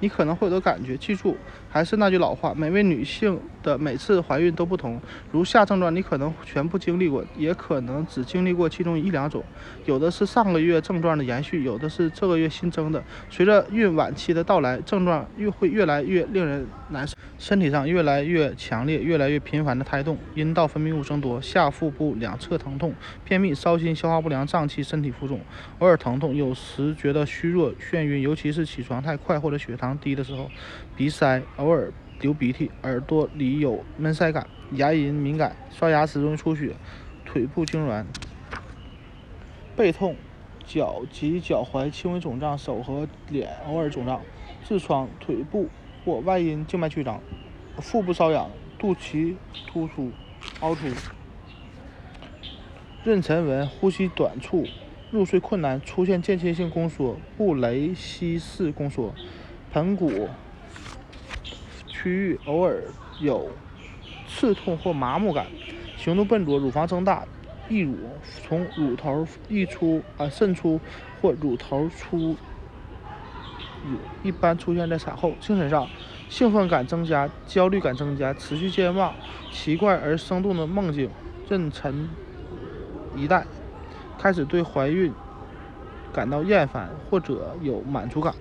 你可能会有的感觉。记住，还是那句老话，每位女性的每次怀孕都不同。如下症状，你可能全部经历过，也可能只经历过其中一两种。有的是上个月症状的延续，有的是这个月新增的。随着孕晚期的到来，症状越会越来越令人难受，身体上越来越强烈、越来越频繁的胎动，阴道分泌物增多，下腹部两侧疼痛、便秘、烧心、消化不良、胀气、身体浮肿，偶尔疼痛，有时觉得虚弱、眩晕，尤其是起床太快或者血糖低的时候，鼻塞，偶尔流鼻涕，耳朵里有闷塞感，牙龈敏感，刷牙时容易出血，腿部痉挛，背痛，脚及脚踝轻微肿胀，手和脸偶尔肿胀，痔疮，腿部或外阴静脉曲张，腹部瘙痒，肚脐突出、凹出，妊娠纹，呼吸短促，入睡困难，出现间歇性宫缩、布雷希氏宫缩，盆骨区域偶尔有刺痛或麻木感，行动笨拙，乳房增大，溢乳，从乳头溢出啊渗出或乳头出，一般出现在产后。精神上，兴奋感增加，焦虑感增加，持续健忘，奇怪而生动的梦境，妊娠一代，开始对怀孕感到厌烦或者有满足感。